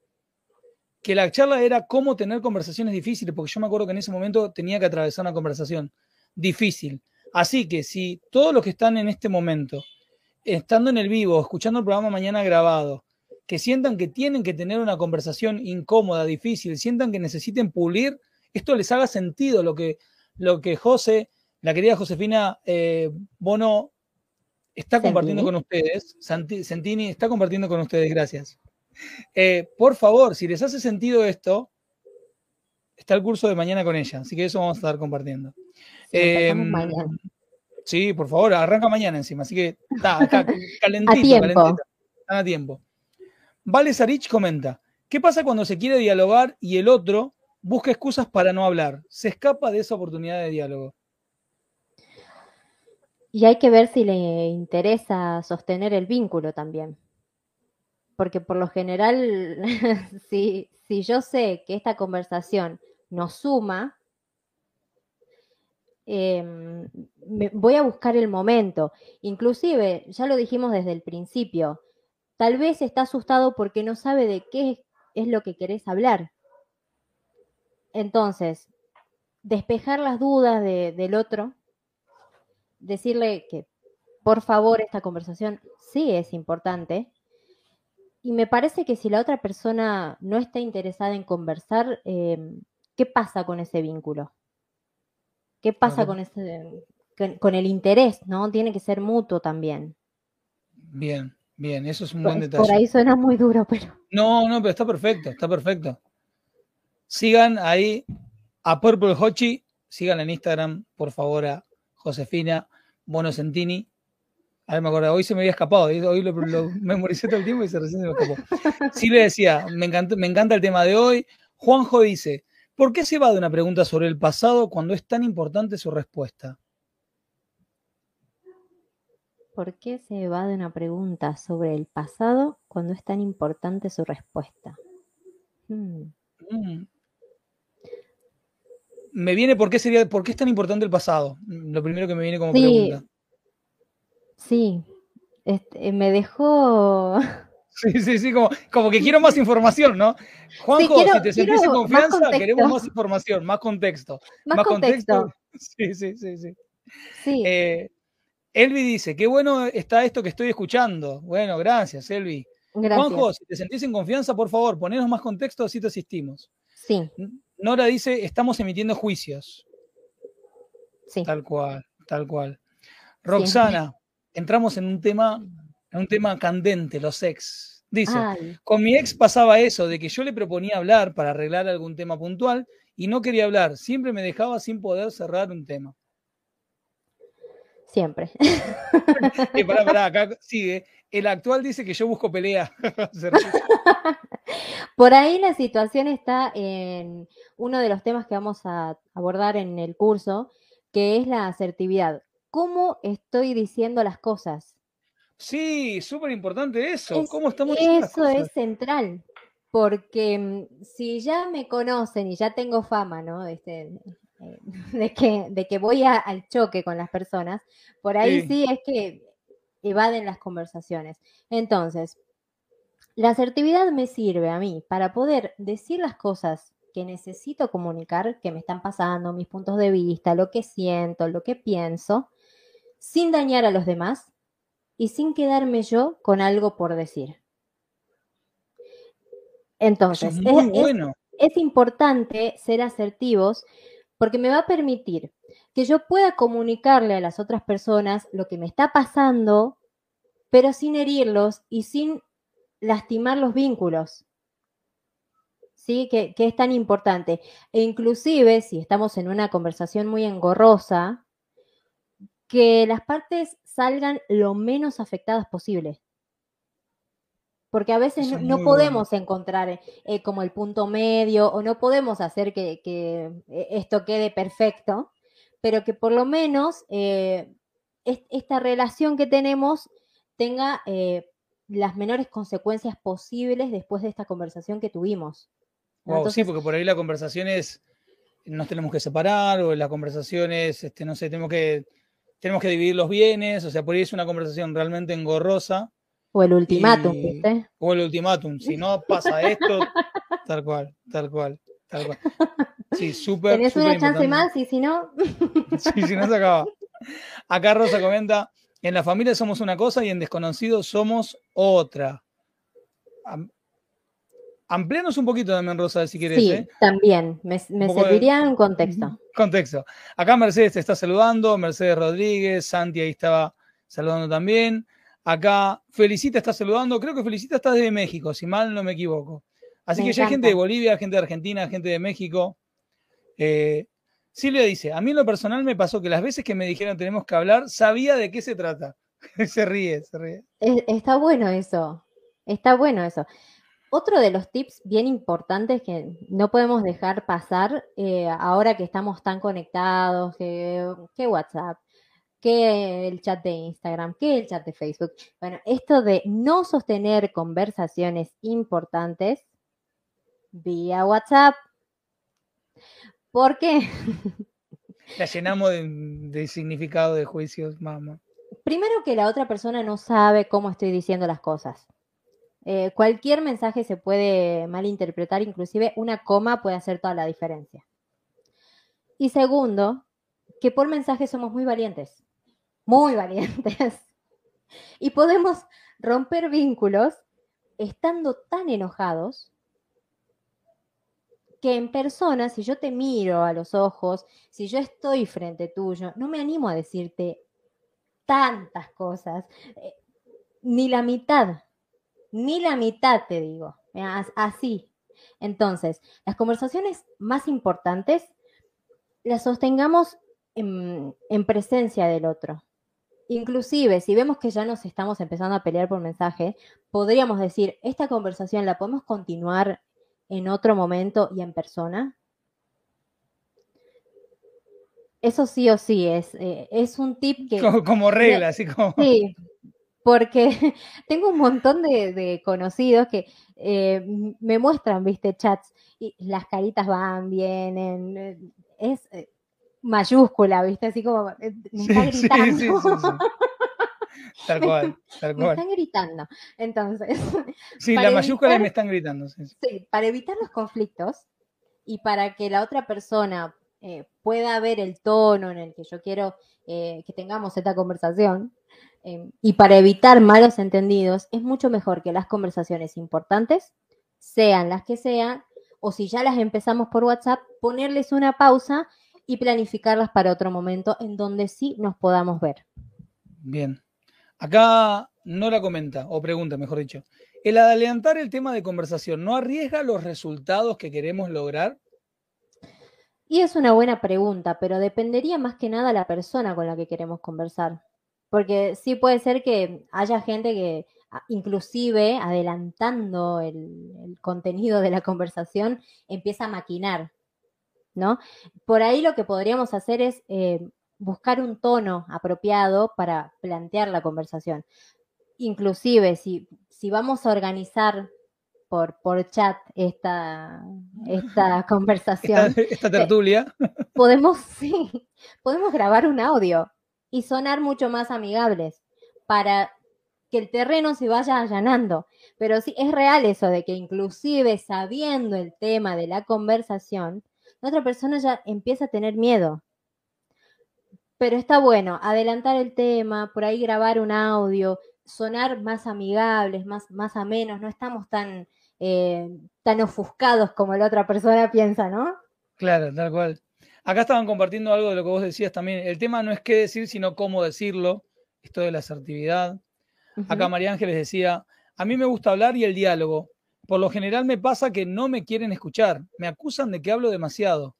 que la charla era cómo tener conversaciones difíciles, porque yo me acuerdo que en ese momento tenía que atravesar una conversación difícil. Así que si todos los que están en este momento, estando en el vivo, escuchando el programa mañana grabado, que sientan que tienen que tener una conversación incómoda, difícil, sientan que necesiten pulir, esto les haga sentido lo que, lo que José, la querida Josefina eh, Bono está compartiendo Sentini. con ustedes. Santi- Sentini está compartiendo con ustedes, gracias. Eh, por favor, si les hace sentido esto, está el curso de mañana con ella, así que eso vamos a estar compartiendo. Sí, Em, mañana. Sí, por favor, arranca mañana encima, así que está, está calentito, A tiempo. calentito. Están a tiempo. Vale Sarich comenta, ¿qué pasa cuando se quiere dialogar y el otro busca excusas para no hablar? Se escapa de esa oportunidad de diálogo. Y hay que ver si le interesa sostener el vínculo también. Porque por lo general, si, si yo sé que esta conversación nos suma, em, voy a buscar el momento. Inclusive, ya lo dijimos desde el principio, tal vez está asustado porque no sabe de qué es lo que querés hablar. Entonces, despejar las dudas de- del otro, decirle que por favor esta conversación sí es importante. Y me parece que si la otra persona no está interesada en conversar, em, ¿qué pasa con ese vínculo? ¿Qué pasa con ese con, con el interés, ¿no? Tiene que ser mutuo también. Bien, bien, eso es un Por, buen por detalle. ahí suena muy duro, pero No, no, pero está perfecto, está perfecto. Sigan ahí a Purple Hochi, sigan en Instagram, por favor, a Josefina Bonosentini. A ver, me acuerdo, hoy se me había escapado, hoy lo, lo memoricé todo el tiempo y se recién se me escapó. Sí le decía, me encanta, me encanta el tema de hoy. Juanjo dice, ¿por qué se va de una pregunta sobre el pasado cuando es tan importante su respuesta? ¿por qué se evade una pregunta sobre el pasado cuando es tan importante su respuesta? Hmm. Mm. Me viene, ¿por qué, sería, ¿por qué es tan importante el pasado? Lo primero que me viene como Sí, pregunta. Sí, este, me dejó. Sí, sí, sí, como, como que quiero más información, ¿no? Juanjo, quiero- si te sentís en más confianza, queremos más información, más contexto. Más, contexto. Sí, sí, sí, sí. Sí, Eh, Elvi dice, qué bueno está esto que estoy escuchando. Bueno, gracias, Elvi. gracias. Juanjo, si te sentís en confianza, por favor, ponenos más contexto, así te asistimos. Sí, Nora dice, estamos emitiendo juicios. sí. Tal cual, tal cual. Roxana, entramos en un tema, en un tema candente, los ex. Dice, Ay, con mi ex pasaba eso, de que yo le proponía hablar para arreglar algún tema puntual y no quería hablar. Siempre me dejaba sin poder cerrar un tema. Siempre. Eh, pará, pará, acá sigue. El actual dice que yo busco pelea. Por ahí la situación está en uno de los temas que vamos a abordar en el curso, que es la asertividad. ¿Cómo estoy diciendo las cosas? sí, súper importante eso. Es- ¿Cómo estamos diciendo las Eso cosas? es central, porque mm, si ya me conocen y ya tengo fama, ¿no? Este, de, que, de que voy a- al choque con las personas, por ahí Sí. sí. es que evaden las conversaciones. Entonces, la asertividad me sirve a mí para poder decir las cosas que necesito comunicar, que me están pasando, mis puntos de vista, lo que siento, lo que pienso, sin dañar a los demás y sin quedarme yo con algo por decir. Entonces, es es, muy es- bueno. es importante ser asertivos porque me va a permitir que yo pueda comunicarle a las otras personas lo que me está pasando, pero sin herirlos y sin lastimar los vínculos. ¿Sí? Que, que es tan importante. E inclusive, si estamos en una conversación muy engorrosa, que las partes salgan lo menos afectadas posible. Porque a veces no, bueno. podemos encontrar eh, como el punto medio o no podemos hacer que, que, eh, esto quede perfecto, pero que por lo menos eh, es- esta relación que tenemos tenga eh, las menores consecuencias posibles después de esta conversación que tuvimos. sí, porque por ahí la conversación es, nos tenemos que separar, o la conversación es, este, no sé, tenemos que, tenemos que dividir los bienes, o sea, por ahí es una conversación realmente engorrosa, o el ultimátum, y- ¿viste? o el ultimátum, si no pasa esto, tal cual, tal cual, tal cual. Sí, súper, Tenés una chance importante. más y si no, Sí, si no se acaba. Acá Rosa comenta, en la familia somos una cosa y en desconocidos somos otra. Am- Amplíanos un poquito también, Rosa, si quieres. sí, ¿eh? también, me, me poco de- serviría un contexto. Contexto. Acá Mercedes te está saludando, Mercedes Rodríguez, Santi ahí estaba saludando también. Acá Felicita está saludando. Creo que Felicita está desde México, si mal no me equivoco. Así que ya hay gente de Bolivia, gente de Argentina, gente de México. Eh, Silvia dice, a mí en lo personal me pasó que las veces que me dijeron tenemos que hablar, sabía de qué se trata. se ríe, se ríe. Está bueno eso, está bueno eso. Otro de los tips bien importantes que no podemos dejar pasar eh, ahora que estamos tan conectados, que, WhatsApp, que el chat de Instagram, que el chat de Facebook. Bueno, esto de no sostener conversaciones importantes vía WhatsApp. ¿Por qué? La llenamos de, significado de juicios, mamá. Primero que la otra persona no sabe cómo estoy diciendo las cosas. Eh, cualquier mensaje se puede malinterpretar, inclusive una coma puede hacer toda la diferencia. Y segundo, que por mensaje somos muy valientes, muy valientes. Y podemos romper vínculos estando tan enojados que en persona, si yo te miro a los ojos, si yo estoy frente tuyo, no me animo a decirte tantas cosas, eh, ni la mitad, ni la mitad te digo, así. Entonces, las conversaciones más importantes las sostengamos en, en presencia del otro. Inclusive, si vemos que ya nos estamos empezando a pelear por mensaje, podríamos decir, esta conversación la podemos continuar en otro momento y en persona? Eso sí o sí es, eh, es un tip que... Como, regla, así como... Sí, porque tengo un montón de, conocidos que eh, me muestran, viste, chats y las caritas van, vienen, eh, es mayúscula, viste, así como me está gritando. Tal cual, tal cual. Me están gritando. Entonces. Sí, la mayúscula me están gritando. Sí. para evitar los conflictos y para que la otra persona eh, pueda ver el tono en el que yo quiero eh, que tengamos esta conversación em, y para evitar malos entendidos, es mucho mejor que las conversaciones importantes, sean las que sean, o si ya las empezamos por WhatsApp, ponerles una pausa y planificarlas para otro momento en donde sí nos podamos ver. Bien, Acá no la comenta, o pregunta, mejor dicho. ¿El adelantar el tema de conversación no arriesga los resultados que queremos lograr? Y es una buena pregunta, pero dependería más que nada la persona con la que queremos conversar. Porque sí puede ser que haya gente que, inclusive adelantando el, contenido de la conversación, empieza a maquinar, ¿no? Por ahí lo que podríamos hacer es eh, buscar un tono apropiado para plantear la conversación. Inclusive, si, si vamos a organizar por, por chat esta, esta conversación. Esta, tertulia. podemos, sí, podemos grabar un audio y sonar mucho más amigables para que el terreno se vaya allanando. Pero sí, es real eso de que inclusive sabiendo el tema de la conversación, la otra persona ya empieza a tener miedo pero está bueno, adelantar el tema, por ahí grabar un audio, sonar más amigables, más, más amenos, no estamos tan, eh, tan ofuscados como la otra persona piensa, ¿no? Claro, tal cual. Acá estaban compartiendo algo de lo que vos decías también. El tema no es qué decir, sino cómo decirlo. Esto de la asertividad. Acá María Ángeles decía, a mí me gusta hablar y el diálogo. Por lo general me pasa que no me quieren escuchar. Me acusan de que hablo demasiado.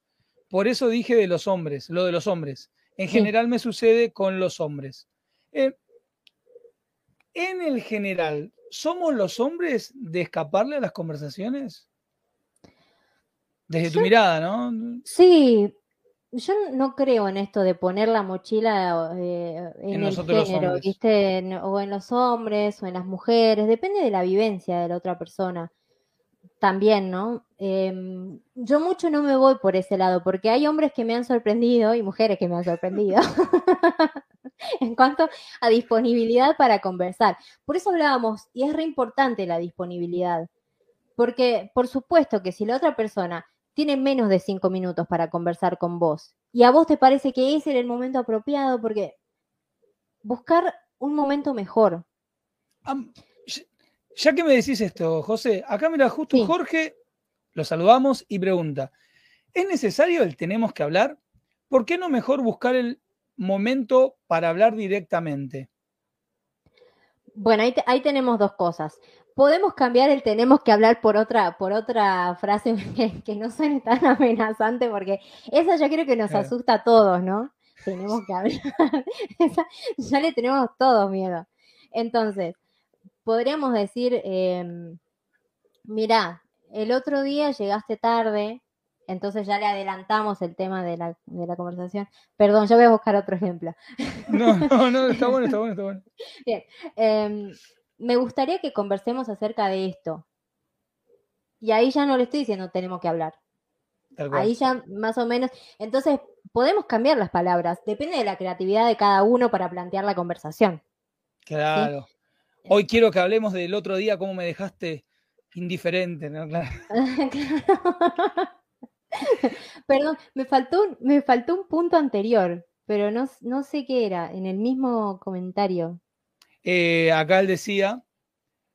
Por eso dije de los hombres, lo de los hombres. En general me sucede con los hombres. Eh, en el general, ¿somos los hombres de escaparle a las conversaciones? Desde tu mirada, ¿no? Sí, yo no creo en esto de poner la mochila eh, en, el género, ¿viste? o en los hombres o en las mujeres, depende de la vivencia de la otra persona también, ¿no? Em, yo mucho no me voy por ese lado, porque hay hombres que me han sorprendido y mujeres que me han sorprendido en cuanto a disponibilidad para conversar. Por eso hablábamos, y es re importante la disponibilidad, porque por supuesto que si la otra persona tiene menos de cinco minutos para conversar con vos y a vos te parece que ese era el momento apropiado, porque buscar un momento mejor. Ya que me decís esto, José, acá mira, justo Jorge, lo saludamos y pregunta, ¿es necesario el tenemos que hablar? ¿Por qué no mejor buscar el momento para hablar directamente? Bueno, ahí, ahí tenemos dos cosas. Podemos cambiar el tenemos que hablar por otra, por otra frase que, no suene tan amenazante, porque esa yo creo que nos asusta a todos, ¿no? Tenemos que hablar. ya le tenemos todos miedo. Entonces, podríamos decir, eh, mira, el otro día llegaste tarde, entonces ya le adelantamos el tema de la, conversación. Perdón, yo voy a buscar otro ejemplo. No, no, no, está bueno, está bueno, está bueno. Bien, em, me gustaría que conversemos acerca de esto. Y ahí ya no le estoy diciendo tenemos que hablar. Ahí ya más o menos. Entonces, podemos cambiar las palabras. Depende de la creatividad de cada uno para plantear la conversación. Claro. Hoy quiero que hablemos del otro día, cómo me dejaste indiferente, ¿no? Claro. Perdón, me faltó, un, me faltó un punto anterior, pero no, no sé qué era, en el mismo comentario. Eh, acá él decía,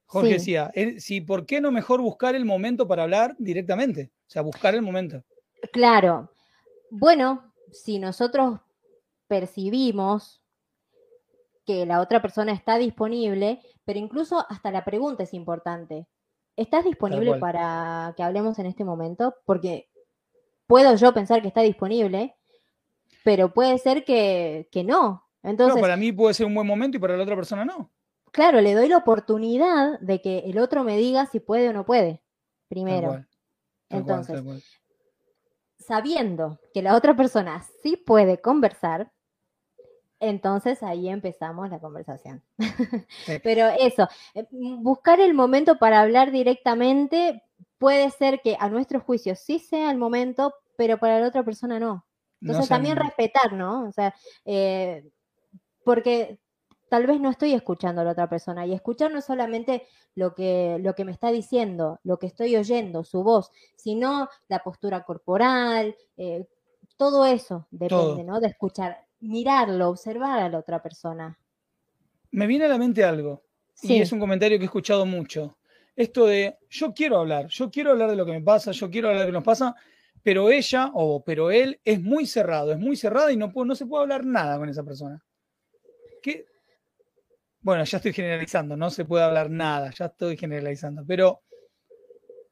Jorge decía, si, ¿por qué no mejor buscar el momento para hablar directamente? O sea, buscar el momento. Claro. Bueno, si nosotros percibimos que la otra persona está disponible, pero incluso hasta la pregunta es importante. ¿Estás disponible para que hablemos en este momento? Porque puedo yo pensar que está disponible, pero puede ser que, no. Entonces, para mí puede ser un buen momento y para la otra persona no. Claro, le doy la oportunidad de que el otro me diga si puede o no puede, primero. Entonces, sabiendo que la otra persona sí puede conversar, entonces ahí empezamos la conversación. Pero eso, eh, buscar el momento para hablar directamente puede ser que a nuestro juicio sí sea el momento, pero para la otra persona no. Entonces también respetar, ¿no? O sea, eh, porque tal vez no estoy escuchando a la otra persona y escuchar no es solamente lo que, lo que me está diciendo, lo que estoy oyendo, su voz, sino la postura corporal, eh, todo eso depende, ¿no? De escuchar, mirarlo, observar a la otra persona. Me viene a la mente algo, y es un comentario que he escuchado mucho esto de yo quiero hablar, yo quiero hablar de lo que me pasa, yo quiero hablar de lo que nos pasa, pero ella o pero él es muy cerrado, es muy cerrado y no, no se puede hablar nada con esa persona. ¿Qué? Bueno, ya estoy generalizando, no se puede hablar nada, ya estoy generalizando, pero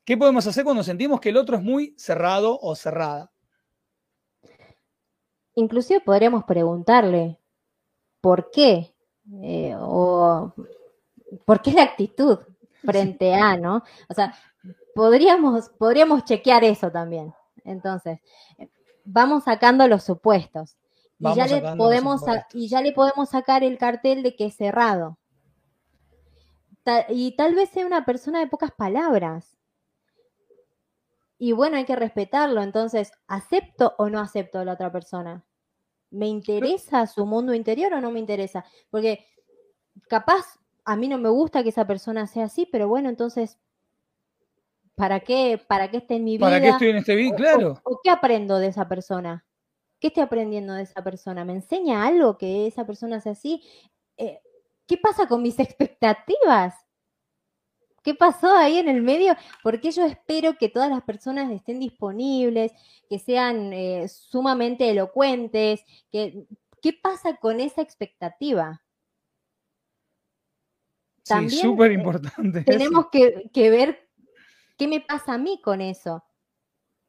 ¿qué podemos hacer cuando sentimos que el otro es muy cerrado o cerrada? Inclusive podríamos preguntarle por qué eh, o por qué la actitud frente a, ¿no? O sea, podríamos, podríamos chequear eso también. Entonces, vamos sacando los supuestos. Y ya, le podemos, y ya le podemos sacar el cartel de que es cerrado. y tal vez sea una persona de pocas palabras. Y bueno, hay que respetarlo. Entonces, ¿acepto o no acepto a la otra persona? ¿Me interesa su mundo interior o no me interesa? Porque capaz a mí no me gusta que esa persona sea así, pero bueno, entonces, ¿para qué, para qué esté en mi vida? ¿Para qué estoy en este? Claro. O, qué aprendo de esa persona? ¿Qué estoy aprendiendo de esa persona? ¿Me enseña algo que esa persona sea así? Eh, ¿Qué pasa con mis expectativas? ¿Qué pasó ahí en el medio? Porque yo espero que todas las personas estén disponibles, que sean eh, sumamente elocuentes. Que, ¿Qué pasa con esa expectativa? sí, súper importante. Tenemos que, ver qué me pasa a mí con eso.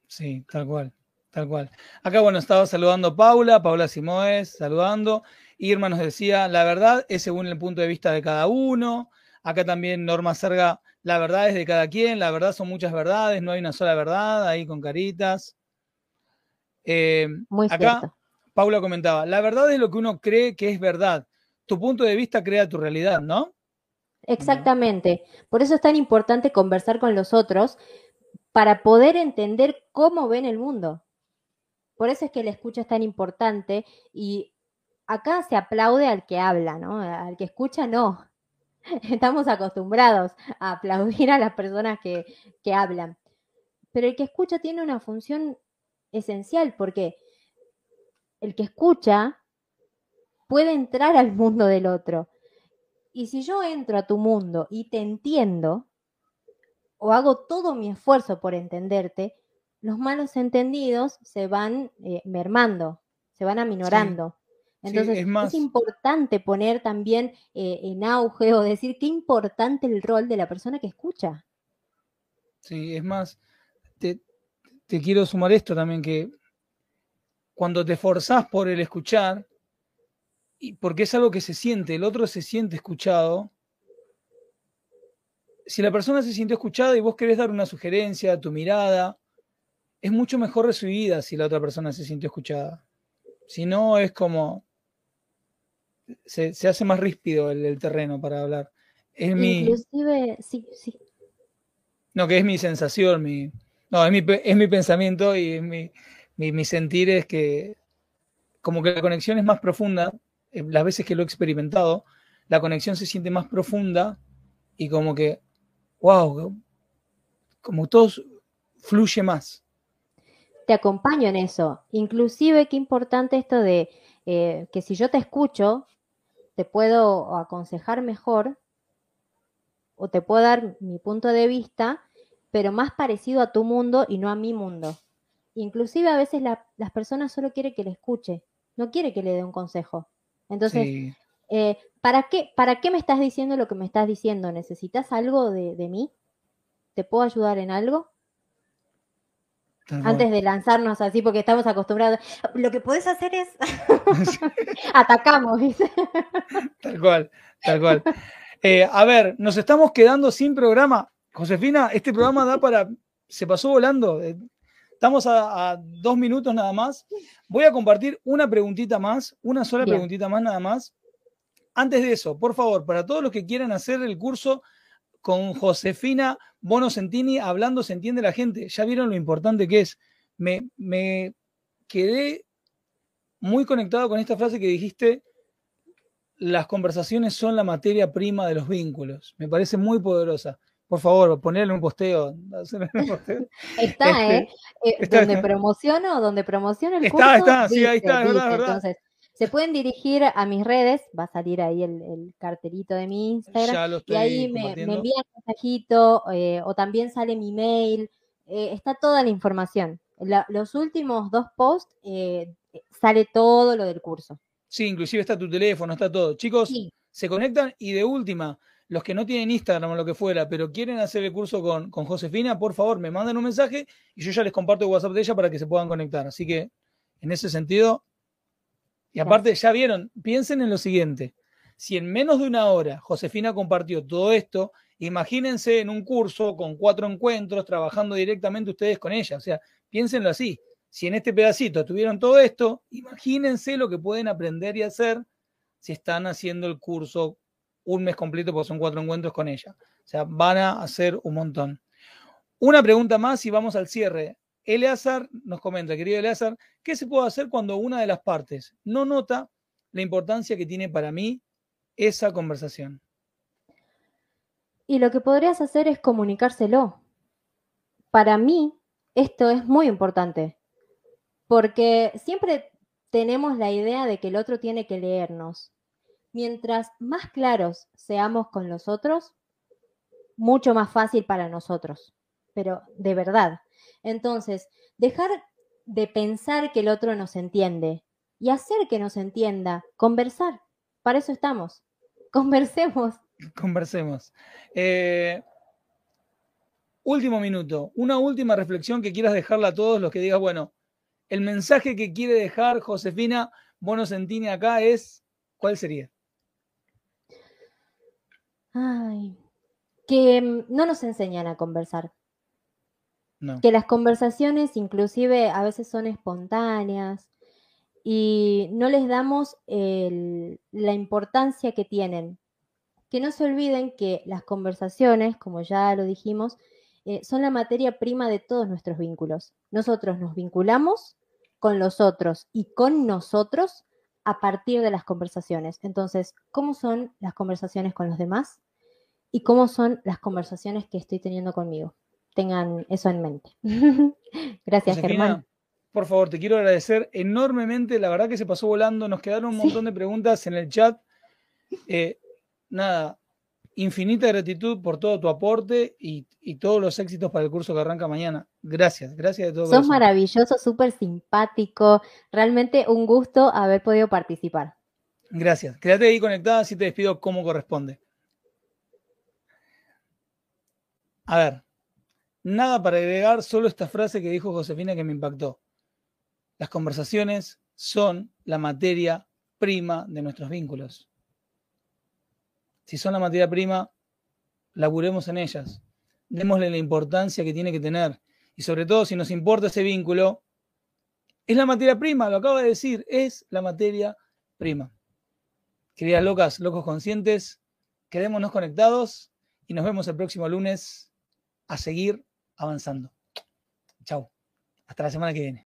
Sí, tal cual, tal cual. Acá, bueno, estaba saludando Paula, Paula Simoes, saludando. Irma nos decía, la verdad es según el punto de vista de cada uno. Acá también Norma Serga, la verdad es de cada quien, la verdad son muchas verdades, no hay una sola verdad, ahí con caritas. Eh, Muy acá, Paula comentaba, la verdad es lo que uno cree que es verdad. Tu punto de vista crea tu realidad, ¿no? Exactamente. Por eso es tan importante conversar con los otros para poder entender cómo ven el mundo. Por eso es que la escucha es tan importante y acá se aplaude al que habla, ¿no? Al que escucha, no. Estamos acostumbrados a aplaudir a las personas que, que hablan. Pero el que escucha tiene una función esencial porque el que escucha puede entrar al mundo del otro y si yo entro a tu mundo y te entiendo, o hago todo mi esfuerzo por entenderte, los malos entendidos se van eh, mermando, se van aminorando. Entonces, es, importante poner también eh, en auge o decir qué importante el rol de la persona que escucha. Sí, es más, te, quiero sumar esto también, que cuando te forzás por el escuchar, y porque es algo que se siente, el otro se siente escuchado, si la persona se siente escuchada y vos querés dar una sugerencia, tu mirada, es mucho mejor recibida si la otra persona se siente escuchada. Si no, es como, se, hace más ríspido el, terreno para hablar. Es Inclusive, sí, sí. No, que es mi sensación, mi, no, es mi, es mi pensamiento y mi, mi, sentir es que como que la conexión es más profunda, eh, las veces que lo he experimentado, la conexión se siente más profunda y como que, wow, como todo fluye más. Te acompaño en eso. Inclusive, qué importante esto de eh, que si yo te escucho, te puedo aconsejar mejor o te puedo dar mi punto de vista, pero más parecido a tu mundo y no a mi mundo. Inclusive a veces las personas solo quieren que le escuche, no quiere que le dé un consejo. Entonces, eh, ¿para, qué, ¿para qué me estás diciendo lo que me estás diciendo? ¿Necesitas algo de, de mí? ¿Te puedo ayudar en algo? Antes de lanzarnos así, porque estamos acostumbrados. Lo que puedes hacer es. Atacamos, dice. Tal cual, tal cual. Eh, a ver, nos estamos quedando sin programa. Josefina, este programa da para. Se pasó volando. Eh, estamos a, dos minutos nada más. Voy a compartir una preguntita más, una sola preguntita más nada más. Antes de eso, por favor, para todos los que quieran hacer el curso con Josefina Bono Sentini hablando se entiende la gente. Ya vieron lo importante que es. Me, me quedé muy conectado con esta frase que dijiste, las conversaciones son la materia prima de los vínculos. Me parece muy poderosa. Por favor, ponerle un posteo. Está, ¿eh? Este, eh donde promociono, donde promociono el curso. Está, está, sí, ahí está, verdad, verdad. Entonces, se pueden dirigir a mis redes, va a salir ahí el, cartelito de mi Instagram. y ahí me, envían un mensajito eh, o también sale mi mail. Eh, está toda la información. los últimos dos posts eh, sale todo lo del curso. Sí, inclusive está tu teléfono, está todo. Chicos, se conectan y de última, los que no tienen Instagram o lo que fuera, pero quieren hacer el curso con, con Josefina, por favor, me mandan un mensaje y yo ya les comparto el WhatsApp de ella para que se puedan conectar. Así que, en ese sentido, y aparte, ya vieron, piensen en lo siguiente. Si en menos de una hora Josefina compartió todo esto, imagínense en un curso con cuatro encuentros, trabajando directamente ustedes con ella. O sea, piénsenlo así. Si en este pedacito tuvieron todo esto, imagínense lo que pueden aprender y hacer si están haciendo el curso un mes completo, porque son cuatro encuentros con ella. O sea, van a hacer un montón. Una pregunta más y vamos al cierre. Eleazar nos comenta, querido Eleazar, ¿qué se puede hacer cuando una de las partes no nota la importancia que tiene para mí esa conversación? Y lo que podrías hacer es comunicárselo. Para mí, esto es muy importante, porque siempre tenemos la idea de que el otro tiene que leernos. Mientras más claros seamos con los otros, mucho más fácil para nosotros. Pero de verdad, entonces, dejar de pensar que el otro nos entiende y hacer que nos entienda, conversar. Para eso estamos. Conversemos. Conversemos. Eh, último minuto. Una última reflexión que quieras dejarle a todos los que digas, bueno, el mensaje que quiere dejar Josefina Bono Sentini acá es, ¿cuál sería? Ay, que mm, no nos enseñan a conversar. Que las conversaciones inclusive a veces son espontáneas y no les damos la importancia que tienen. Que no se olviden que las conversaciones, como ya lo dijimos, eh, son la materia prima de todos nuestros vínculos. Nosotros nos vinculamos con los otros y con nosotros a partir de las conversaciones. Entonces, ¿cómo son las conversaciones con los demás? ¿Y cómo son las conversaciones que estoy teniendo conmigo? Tengan eso en mente. Gracias, Germán. Por favor, te quiero agradecer enormemente. La verdad que se pasó volando. Nos quedaron un montón de preguntas en el chat. Eh, nada, infinita gratitud por todo tu aporte y, todos los éxitos para el curso que arranca mañana. Gracias, gracias de todo. Sos maravilloso, súper simpático. Realmente un gusto haber podido participar. Gracias. Quédate ahí conectada, así te despido como corresponde. A ver, nada para agregar, solo esta frase que dijo Josefina que me impactó. Las conversaciones son la materia prima de nuestros vínculos. Si son la materia prima, laburemos en ellas. Démosle la importancia que tiene que tener. Y sobre todo, si nos importa ese vínculo, es la materia prima, lo acabo de decir, es la materia prima. Queridas locas, locos conscientes, quedémonos conectados y nos vemos el próximo lunes a seguir avanzando. Chao. Hasta la semana que viene.